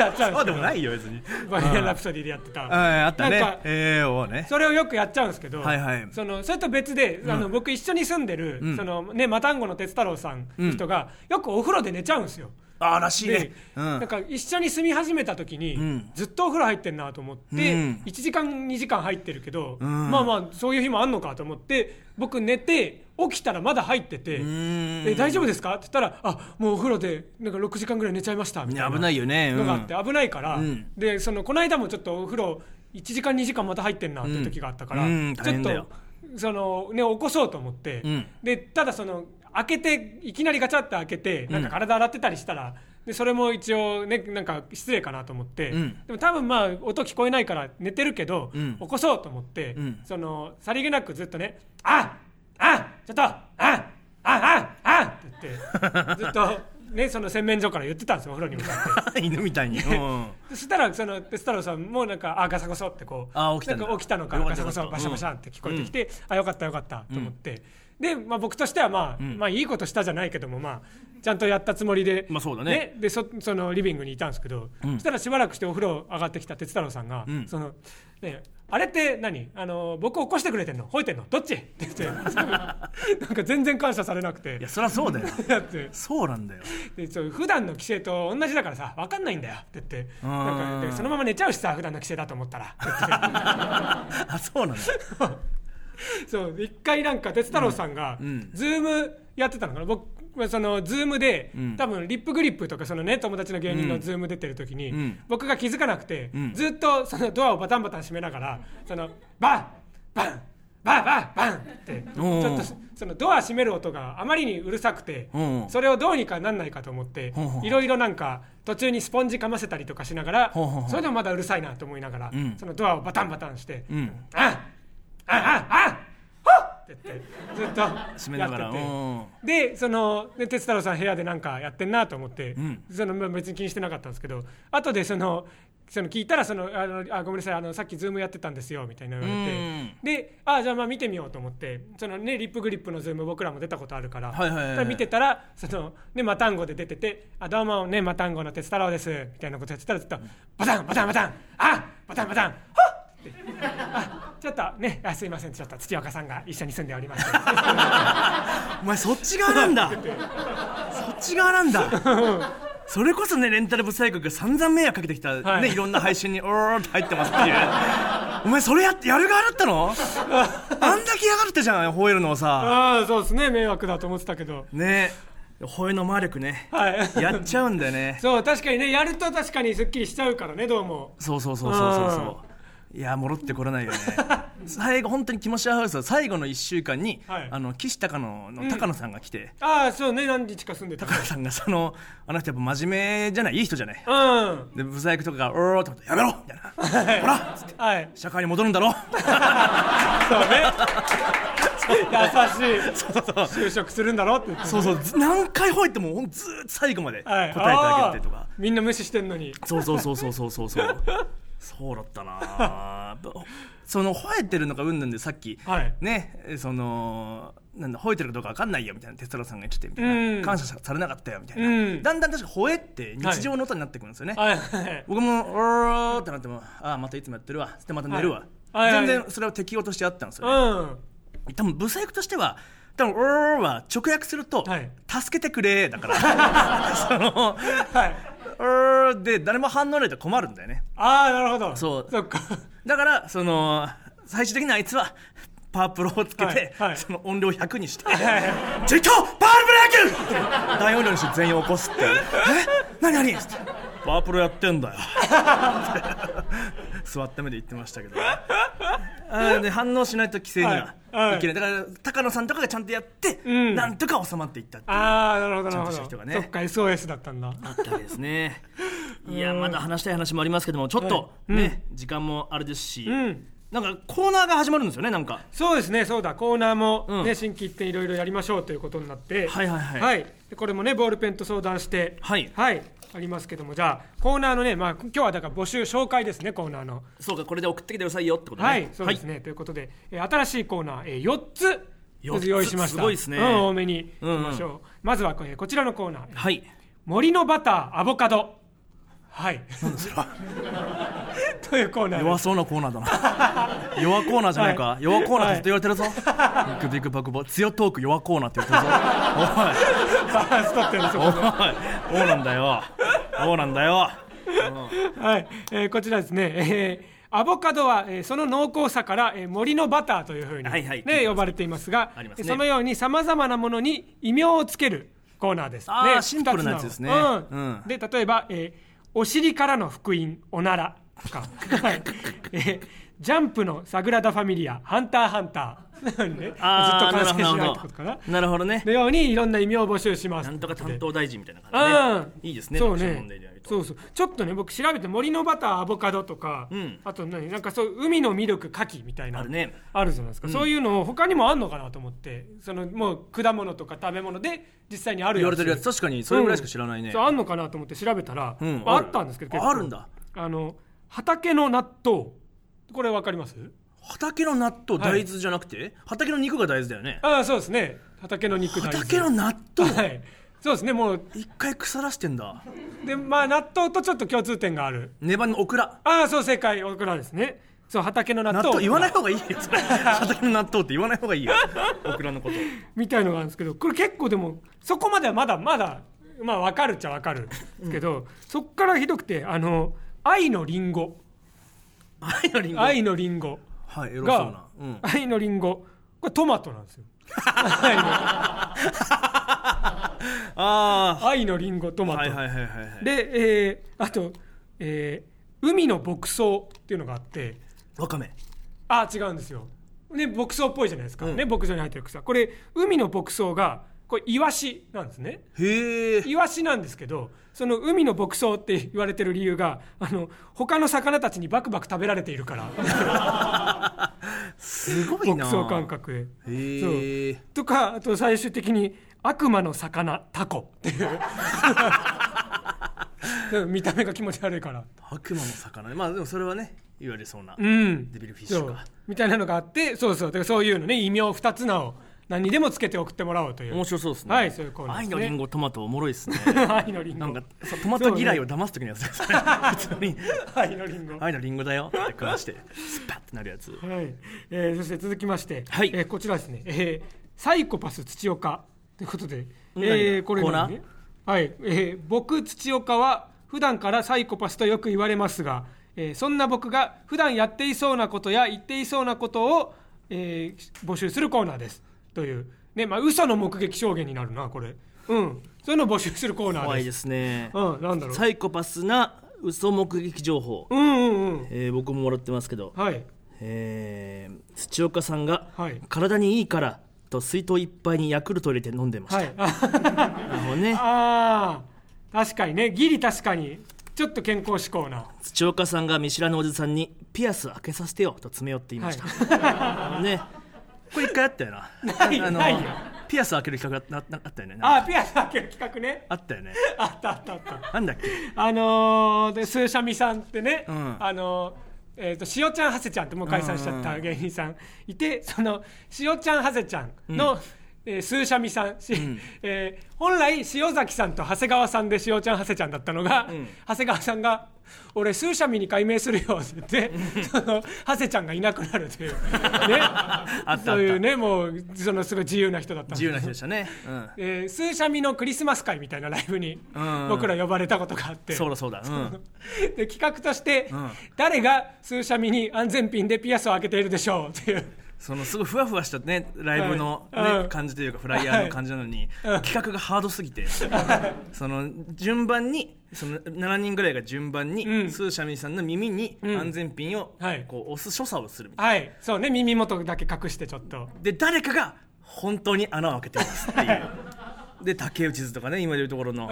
っ ちゃうんでもないよ別に。バイアン・ラプソディでやってた、ああったね。ええをね。それをよくやっちゃうんですけど、そのそれと別で、あの僕一緒に住んでる、ん。そのねマタンゴの哲太郎さんの人が、よくお風呂で寝ちゃうんですよ。ああらしいでね、うん。なんか一緒に住み始めた時に、ん。ずっとお風呂入ってんなと思って、うん。1時間2時間入ってるけど、ん。まあまあそういう日もあんのかと思って僕寝て起きたらまだ入ってて「ん。え大丈夫ですか?」って言ったら「あもうお風呂でなんか6時間ぐらい寝ちゃいました」みたいな危ないよね、うん。のがあって危ないから、うん。でそのこの間もちょっとお風呂1時間2時間また入ってんなって時があったから、ちょっとそのね起こそうと思って、うん。でただその開けていきなりガチャって開けてなんか体洗ってたりしたら、でそれも一応ねなんか失礼かなと思って、うん。でも多分まあ音聞こえないから寝てるけど、うん。起こそうと思って、ん。そのさりげなくずっとね「ああちょっとああああって言って ずっとねその洗面所から言ってたんですよお風呂に向かって。犬みたいに、うん。そしたらその鉄太郎さんもなんかあガサゴソってこうあ起きたなんか起きたのかガサゴソバシャバシャって聞こえてきて、あよかったよかったと思って、で、まあ、僕としてはまあ、まあいいことしたじゃないけどもまあちゃんとやったつもりで、まあそうだね。でそそのリビングにいたんですけど、そしたらしばらくしてお風呂上がってきた鉄太郎さんが、ん。そのねあれって何？あの僕起こしてくれてんの？吠えてんの？どっち？って言って なんか全然感謝されなくて。いやそりゃそうだよ。だって。そうなんだよ。でそう普段の規制と同じだからさ分かんないんだよ。って言って。ん。なんかでそのまま寝ちゃうしさ普段の規制だと思ったら。あそうなんだ そうで一回なんか哲太郎さんが、んズームやってたのかな。僕はそのズームで、ん。多分リップグリップとかそのね友達の芸人のズーム出てる時に、ん。僕が気づかなくて、ん。ずっとそのドアをバタンバタン閉めながらそのバンバンバンバンバンってちょっとそのドア閉める音があまりにうるさくてうんそれをどうにかなんないかと思っていろいろなんか途中にスポンジかませたりとかしながらそれでもまだうるさいなと思いながらん。そのドアをバタンバタンしてうんああああはっってってずっと閉めながらでそので哲太郎さん部屋でなんかやってんなと思って、んそのまあ別に気にしてなかったんですけど後でそのその聞いたらそのあのあごめんなさいあのさっきズームやってたんですよみたいな言われてであじゃあまあ見てみようと思ってそのねリップグリップのズーム僕らも出たことあるから、はいはいはいはいだから見てたらそのねマタンゴで出ててあどうもねマタンゴの哲太郎ですみたいなことやってたらずっとバタンバタンバタンあバタンバタンはっってあちょっとねあすいませんちょっと土岡さんが一緒に住んでおりまして お前そっち側なんだ。そっち側なんだ。それこそねレンタルブサイクが散々迷惑かけてきた、はい。ねいろんな配信に「おー」って入ってますっていう。お前それややる側だったの？あんだけ嫌がってじゃん吠えるのをさ。ああそうですね迷惑だと思ってたけど。ね。吠えの魔力ね。はい。やっちゃうんだよね。そう確かにねやると確かにすっきりしちゃうからねどうも。そうそうそうそうそうそういや戻ってこれないよね。最後本当に気持ち悪いハウスは最後の1週間に、はい。あの岸高野の高野さんが来て、ああそうね何日か住んでた。高野さんがそのあの人やっぱ真面目じゃないいい人じゃない。うん。でブサイクとかが「おー」って思って「やめろ!」みたいな「ほら!」っつってはい。社会に戻るんだろ。そうね。優しい。就職するんだろって言ってそうそう。ず何回吠えてもずーっと最後まで答はいえてあげてとか、あー。みんな無視してんのに。そうそうそうそうそうそうそうそうだったな。その吠えてるのがうんぬんでさっき、はい。ねそのなんだ吠えてるかどうか分かんないよみたいなテストラさんが言っててみたいな、うん。感謝されなかったよみたいな、うん。だんだん確か吠えって日常の音になってくるんですよね、はい。はい。僕も「おー」ってなっても「ああまたいつもやってるわ」つってまた寝るわ、全然それを適応としてあったんですよ、ね。うん。多分ブサイクとしては多分「おー」は直訳するとはい「助けてくれ」だから。そのはい「おー」で誰も反応ないと困るんだよね。ああなるほど。そう。そっか。だからその最終的にあいつはパワープロをつけて、はいはい。その音量100にしてはいはい「ジェットパワーブレイク!」大音量にして全員起こすって「え？何何?」つって「パワープロやってんだよ」座った目で言ってましたけどあーで反応しないと規制にははいはい。いけない。だから高野さんとかがちゃんとやって、ん。なんとか収まっていったっていうああなるほどなるほど。ちゃんとした人がね。そっか SOS だったんだ。あったわけですね。いやまだ話したい話もありますけどもちょっとね、時間もあれですし、うん。なんかコーナーが始まるんですよねなんか。そうですねそうだ。コーナーも、うん。ね新規一点いろいろやりましょうということになって。はいはいはい。でこれもねボールペンと相談して。はいありますけどもじゃあコーナーのね、まあ、今日はだから募集紹介ですねコーナーの。そうかこれで送ってきてくださいよってことね。はいそうですね、ということで、えー新しいコーナー、えー、4つ用意しました。すごいですね。うん、多めにいきましょう、まずはこれこちらのコーナー。はい。森のバターアボカドはい。それはというコーナー弱そうなコーナーだな。弱コーナーじゃないか、はい。弱コーナーってずっと言われてるぞ、ビッグビッグバックボ強トーク弱コーナーって言われてるぞ。バランス取ってるんですよおい。おい。そうなんだよそうなんだよはい、えーこちらですね、えーアボカドは、えーその濃厚さから、えー森のバターとい。うふうに、はい。はい。ね呼ばれてい。ますがねそのようにさまざまなものに異名をつけるコーナーです。ねシンプルなやつですね二つのうんで例えば、えーお尻からの福音おなら」とか、はい。えージャンプのサグラダ・ファミリア」「ハンターハンター」ね、ずっと完成しないってことかな？なるほどね。のようにいろんな異名を募集します。なんとか担当大臣みたいな感じで、ね、いいですねそうね。そう。そうちょっとね僕調べて森のバターアボカドとか、ん。あと何なんかそう海のミルク牡蠣みたいなあるね。あるじゃないですか、そういうの他にもあんのかなと思ってそのもう果物とか食べ物で実際にある言われてるやつ。つ確かにそれぐらいしか知らないね、そうあんのかなと思って調べたら、うん。あったんですけどあるんだ。あの畑の納豆。これわかります？畑の納豆大豆じゃなくて、畑の肉が大豆だよね。ああそうですね。畑の肉大豆。畑の納豆？はい。そうですねもう。一回腐らしてんだ。でまあ納豆とちょっと共通点がある。ネバのオクラ。ああそう正解。オクラですね。そう畑の納豆。納豆言わない方がいいよ。畑の納豆って言わない方がいいよ。オクラのこと。みたいのがあるんですけどこれ結構でもそこまではまだまだまあ分かるっちゃ分かるんですけど、そっからひどくてあの愛のリンゴ。愛のリンゴ？愛のリンゴはいエロそうがな、うん、愛のリンゴこれトマトなんですよ。愛のあ愛のリンゴトマト、あはいはいはいはいはい。で、えーあと、えー海の牧草っていうのがあって。わかめ。あ違うんですよ。ね牧草っぽいじゃないですか、うん。ね牧場に入ってる草。これ海の牧草がこれイワシなんですね。へえイワシなんですけどその海の牧草って言われてる理由があの他の魚たちにバクバク食べられているから すごいな。牧草感覚でへえとかあと最終的に悪魔の魚タコ。っていううん見た目が気持ち悪いから。悪魔の魚。まあでもそれはね言われそうな、うん。デビルフィッシュそう。かみたいなのがあってそうそう。だからそういうのね異名2つ名を何にでもつけて送ってもらおうという。面白そうですね。はいそういうコーナーね。愛のリンゴトマトおもろいですね。愛のリンゴなんかトマト嫌いを騙す時のやつですね。普通に。愛のリンゴ愛のリンゴだよ。って食わしてスパッてなるやつ。はい、えーそして続きまして、はい。えーこちらですね、えーサイコパス土岡ということで、何えーこれコーナー？何ねはい、えー僕土岡は普段からサイコパスとよく言われますが、えーそんな僕が普段やっていそうなことや言っていそうなことを、えー募集するコーナーですという。ねまあ嘘の目撃証言になるなこれ。うん。そういうのを募集するコーナーです。怖いですね。うんなんだろう。サイコパスな嘘目撃情報、うんうんうん。えー僕ももらってますけど、はい。えー土岡さんがはい。体にいいからと水筒いっぱいにヤクルト入れて飲んでました、はい。あなるほどね。あー。確かにね。ギリ確かに。ちょっと健康志向な。土岡さんが見知らぬおじさんにピアス開けさせてよと詰め寄っていました、あのね これ一回あったよな。ないあのないよ。ピアス開ける企画あななあったよね。あピアス開ける企画ね。あったよね。あったあったあった。なんだっけ？あのー、でスーシャミさんってね、うん。あのーえー、としおちゃんはせちゃんってもう解散しちゃった芸人さん。いてそのしおちゃんはせちゃんの、えースーシャミさん、しえー本来塩崎さんと長谷川さんでしおちゃんはせちゃんだったのが、長谷川さんが「俺スーシャミに改名するよ」って言ってその長谷ちゃんがいなくなるというね。そういうねもうそのすごい自由な人だった自由な人でしたね、うん、えー、スーシャミのクリスマス会みたいなライブにうん。僕ら呼ばれたことがあって、そうだそうだ、うん、で企画として、ん。誰がスーシャミに安全ピンでピアスを開けているでしょうっていうそのすごいふわふわしたねライブの、ねはい。うん。感じというかフライヤーの感じなのに、企画がハードすぎて、その順番にその7人ぐらいが順番に、うん。スーシャミさんの耳にん。安全ピンをはい。こう押す所作をするみたいはい。そうね。耳元だけ隠してちょっと。なで誰かが本当に穴を開けてますっていうで竹内図とかね今でいうところの、うん。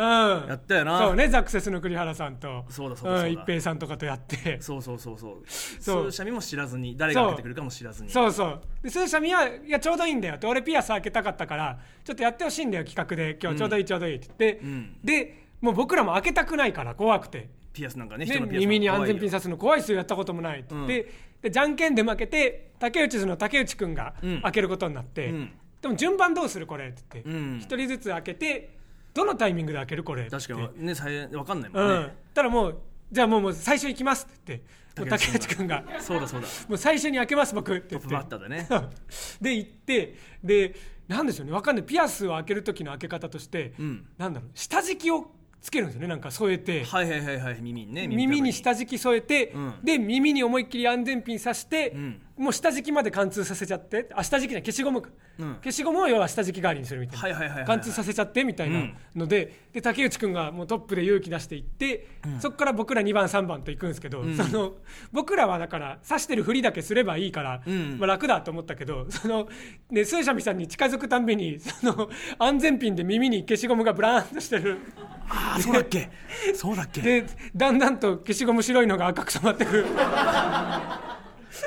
やったよな。そうねザクセスの栗原さんと。そうだそうだそうだ。ん一平さんとかとやって。そうそうそうそう。スそう。ーシャミも知らずに誰が開けてくるかも知らずに。そう。そうでスーシャミはいやちょうどいいんだよって俺ピアス開けたかったからちょっとやってほしいんだよ企画で。今日ちょうどいいちょうどいいって言って、ん。でもう僕らも開けたくないから怖くて。ピアスなんかねね耳に安全ピンンさすの怖いっすよやったこともないって言って、でじゃんけんで負けて竹内図の竹内くんがうん。開けることになって、うんでも順番どうするこれって言ってうん。一、人ずつ開けてどのタイミングで開けるこれって確か言って。にね最分かんないもうん。んね、たらもうじゃあもうもう最初行きますって言って竹竹内内くんが。そうだそうだ。もう最初に開けます僕って言って。トップバッターだね。で行ってでなんでしょうね。わかんない。ピアスを開ける時の開け方として、ん。なんだろう。下敷きをつけるんですよね。なんか添えて、はいはいはいはい。耳にね耳に。下敷き添えて、うん。で耳に思いっきり安全ピンさして、んもう下敷きまで貫通させちゃってあ下敷きじゃない消しゴムか、うん。消しゴムを要は下敷き代わりにするみたいな、貫通させちゃってみたいなので,、で竹内くんがもうトップで勇気出していって、そこから僕ら2番3番と行くんですけど、その僕らはだから刺してるふりだけすればいいから、ん。まあ、楽だと思ったけどその、ね、スーシャミさんに近づくたんびにその安全ピンで耳に消しゴムがブラーンとしてる。ああそうだっけ。そうだっけ。でだんだんと消しゴム白いのが赤く染まってく。る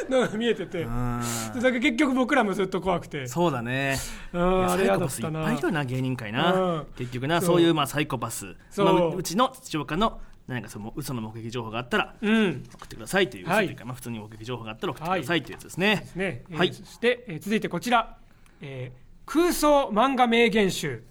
のが見えてて。うん。だから結局僕らもずっと怖くて。そうだね。サイコパ嫌だったいっぱいいるな芸人界うなん結局なそういうまあサイコパス。そう。まあううちの土岡の何かその嘘の目撃情報があったらうん。送ってくださいというはい。まあ普通に目撃情報があったら送ってくださいというやつですね。ね。えーはい。そして、えー続いてこちら、えー空想漫画名言集。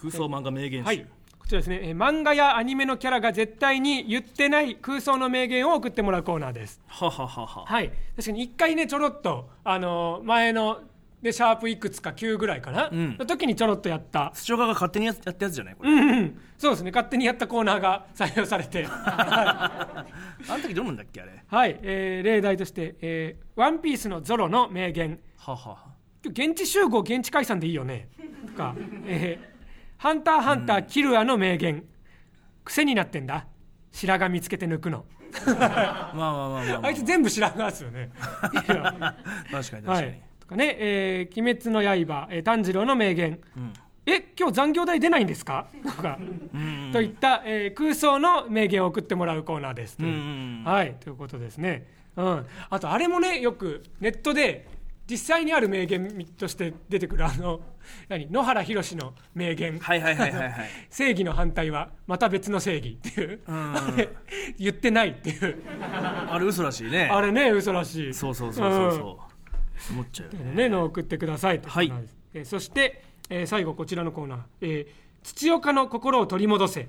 空想漫画名言はい集こちらですね、えー漫画やアニメのキャラが絶対に言ってない空想の名言を送ってもらうコーナーです。はははは。はい。確かに一回ねちょろっとあのー前のでシャープいくつか9ぐらいかな、ん。の時にちょろっとやった。土岡が勝手にややったやつじゃないこれ。うんうんそうですね。勝手にやったコーナーが採用されて。あの時どうなんだっけあれ？はい、えー例題として、えーワンピースのゾロの名言。ははは。現地集合現地解散でいいよね。とか、えーハンターハンターキルアの名言。癖になってんだ。白髪見つけて抜くの。まあまあまあまあまあ。あいつ全部白髪ですよね。確かに確かに。はい。とかね、えー鬼滅の刃」えー炭治郎の名言、ん。え今日残業代出ないんですか?」とか、といった、えー空想の名言を送ってもらうコーナーです。という、うん。はい。ということですね、うん、あとあれもねよくネットで実際にある名言として出てくるあの何？野原宏の名言、はいはいはいはいはい。正義の反対はまた別の正義っていう、ん。あ れ言ってないっていう。あれ嘘らしいね。あれね嘘らしい。そうそうそうそうそう。思っちゃうよね。ねのを送ってくださいと。い。うことなんですえーそして、えー最後こちらのコーナー、えー土岡の心を取り戻せ」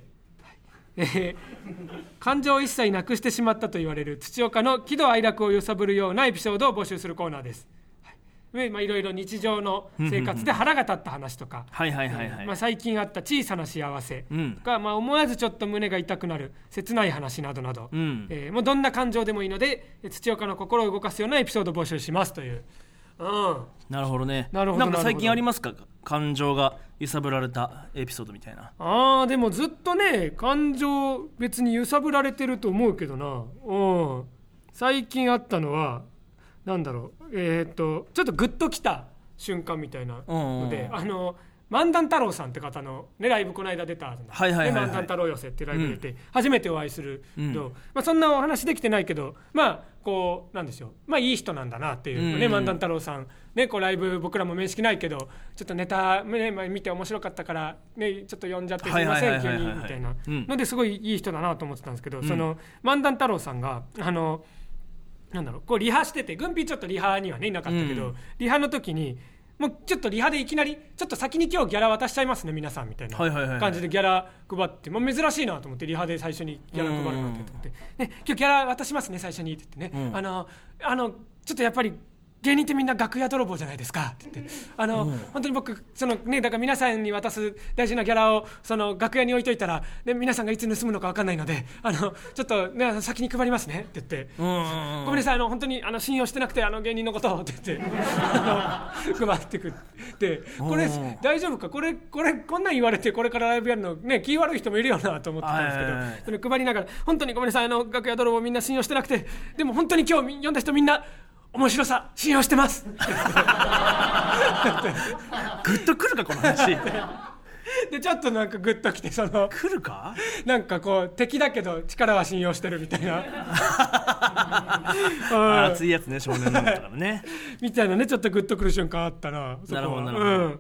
えー感情を一切なくしてしまったと言われる土岡の喜怒哀楽を揺さぶるようなエピソードを募集するコーナーです。はいまあ、いろいろ日常の生活で腹が立った話とか、はいはいはいはい、まあ、最近あった小さな幸せうん。とか、まあ、思わずちょっと胸が痛くなる切ない話などなど、うん。えーもうどんな感情でもいいのでえー土岡の心を動かすようなエピソードを募集しますという、うん、なるほどね。なるほどんか最近ありますか？感情が揺さぶられたエピソードみたいな。あーでもずっとね感情別に揺さぶられてると思うけどな、うん、最近あったのはなんだろう。えーっとちょっとグッときた瞬間みたいなので、うんあの漫談太郎さんって方の、ね、ライブこの間出た、はいはい漫談太郎寄せってライブ出て、初めてお会いすると、うん。まあ、そんなお話できてないけどまあこうなんでしょう。まあいい人なんだなっていう、ねうん漫談太郎さん、ね、こうライブ僕らも面識ないけどちょっとネタ、ねまあ、見て面白かったから、ね、ちょっと呼んじゃってすいません急にみたいな。うん。のですごいいい人だなと思ってたんですけど、ん。その漫談太郎さんがあのなんだろうこうリハしてて軍ピーちょっとリハにはねいなかったけど、うん。リハの時にもうちょっとリハでいきなりちょっと先に今日ギャラ渡しちゃいますね皆さんみたいな感じでギャラ配って、もう珍しいなと思ってリハで最初にギャラ配るなんてって、ね、今日ギャラ渡しますね最初にって言ってね、うん。あのあのちょっとやっぱり芸人ってみんな楽屋泥棒じゃないですか。って言って。あの、本当に僕そのねだから皆さんに渡す大事なギャラをその楽屋に置いといたら、ね、皆さんがいつ盗むのか分かんないのであのちょっと、ね、先に配りますね。って言って。うんうんうん。ごめんなさいあの本当にあの信用してなくてあの芸人のことを。って言って。あの配ってくって。これうん大丈夫か？これこれこんなん言われてこれからライブやるのね気悪い人もいるよなと思ってたんですけど、はいはいはい。それ配りながら本当にごめんなさいあの楽屋泥棒みんな信用してなくてでも本当に今日読んだ人みんな面白さ信用してます。グッとくるかこの話。でちょっとなんかグッときてその来るか？なんかこう敵だけど力は信用してるみたいな。うん。熱いやつね少年なんだからね。みたいなねちょっとグッとくる瞬間あったなそこは。なるほどなるほど。うん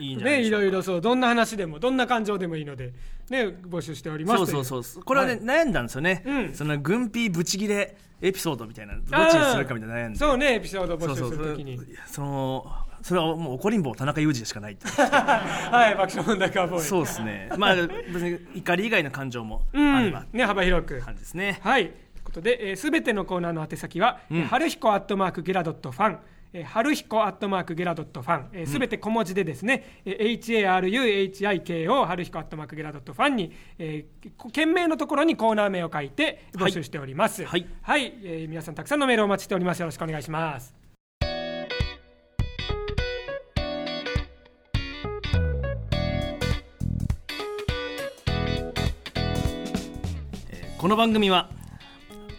いいんじゃないね、いろいろそうどんな話でもどんな感情でもいいので、ね、募集しております。そうそうそう。これはね、悩んだんですよね、うん。その軍ピーブチギレエピソードみたいなどっちにするかみたいな悩んで。そうねエピソード募集するときに。そのそれはもう怒りん坊田中裕二でしかない はい爆笑問題カーボーイ。そうですね。まあ別に怒り以外の感情もうん。あれば。ね幅広く。感じですね、はい。ということで、えー、全てのコーナーの宛先は、えー春彦アットマークゲラドットファンえー春彦アットマークゲラドットファン、えー、全て小文字でですね、えー HARUHIKO 春彦アットマークゲラドットファンに、えーこ件名のところにコーナー名を書いて募集しております。はい。はい、えー皆さんたくさんのメールをお待ちしております。よろしくお願いします。この番組は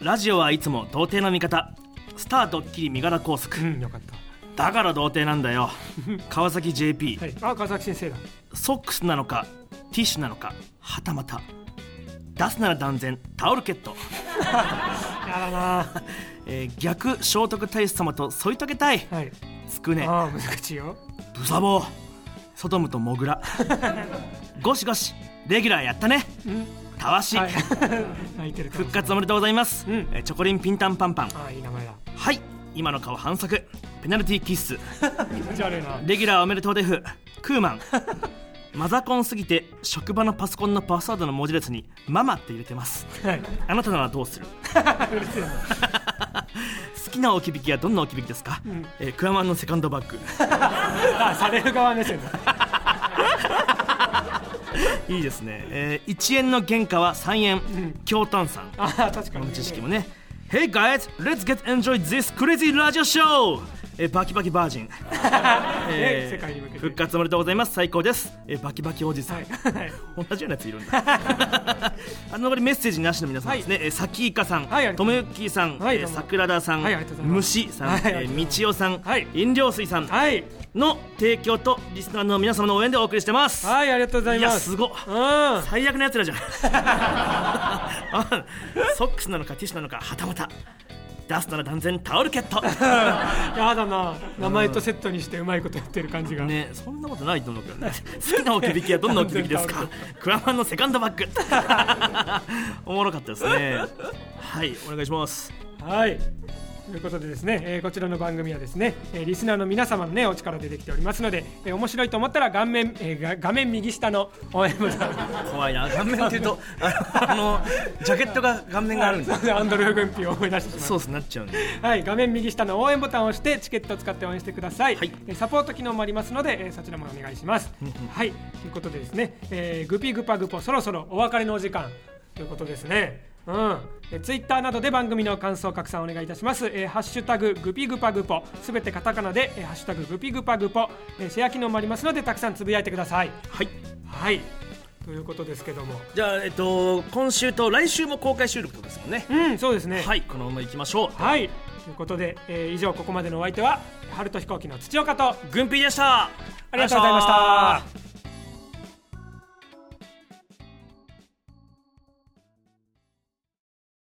ラジオはいつも童貞の味方スタードッキリ身柄拘束。うんよかった。だから童貞なんだよ。川崎 JP、はい、あ川崎先生だ。ソックスなのかティッシュなのかはたまた。出すなら断然タオルケット、やだな。えー逆聖徳太子様と添い遂げたい。はい。つくね。ああ難しいよ。ブサボー。ソドムとモグラ。ゴシゴシレギュラーやったね。うん。たわし、はい。復活おめでとうございます、うん。えーチョコリンピンタンパンパン。ああいい名前だはい今の顔反則。ペナルティーキッス。気持ち悪いな。レギュラーおめでとうデフ。クーマン。マザコンすぎて職場のパソコンのパスワードの文字列に「ママ」って入れてます。はい。あなたならどうする？好きな置き引きはどんな置き引きですか、ん。えークワマンのセカンドバッグ。あされる側目線だいいですね、えー1円の原価は3円、強炭酸ああ確かに。この知識もね Hey guys, let's get enjoy this crazy radio show! えーバキバキバージン、えー世界に向けて。復活おめでとうございます。最高です、えーバキバキおじさん、はい。はい同じようなやついるんだ。あの残りメッセージなしの皆さんですね、えーさきいかさん、ともゆきさん、はい桜田さん、はい虫さん、はい。みちおさん、はい。飲料水さん。はい。の提供とリスナーの皆様の応援でお送りしてます、はいありがとうございいます。やすごっ。うん。最悪なやつらじゃん。あソックスなのかティッシュなのかはたまた出すなら断然タオルケット。やだな。名前とセットにしてうまいことやってる感じが、ねそんなことないと思うけどね。好きな置き引きはどんな置き引きですか？クワマンのセカンドバッグ。おもろかったですね。はいお願いします。はいということでですね、えーこちらの番組はですね、えーリスナーの皆様のねお力でできておりますので、えー面白いと思ったら顔面、えーが画面右下の応援ボタン怖いな。顔面っていうとあのジャケットが顔面があるんです。アンドルフ軍備を思い出してしまいまそうなっちゃうんではい、画面右下の応援ボタンを押してチケットを使って応援してください、はい。えーサポート機能もありますので、えーそちらもお願いします。はい。ということでですね、えーグピグパグポそろそろお別れのお時間。ということですねうん、えツイッターなどで番組の感想拡散お願いいたします、えーハッシュタググピグパグポ。すべてカタカナで、えーハッシュタググピグパグポ、えーシェア機能もありますのでたくさんつぶやいてください。はい。はい。ということですけども。じゃあえっと今週と来週も公開収録ですもんね。うんそうですね。はいこのままいきましょう。はい。ということで、えー以上ここまでのお相手は春と飛行機の土岡と軍備でした。ありがとうございました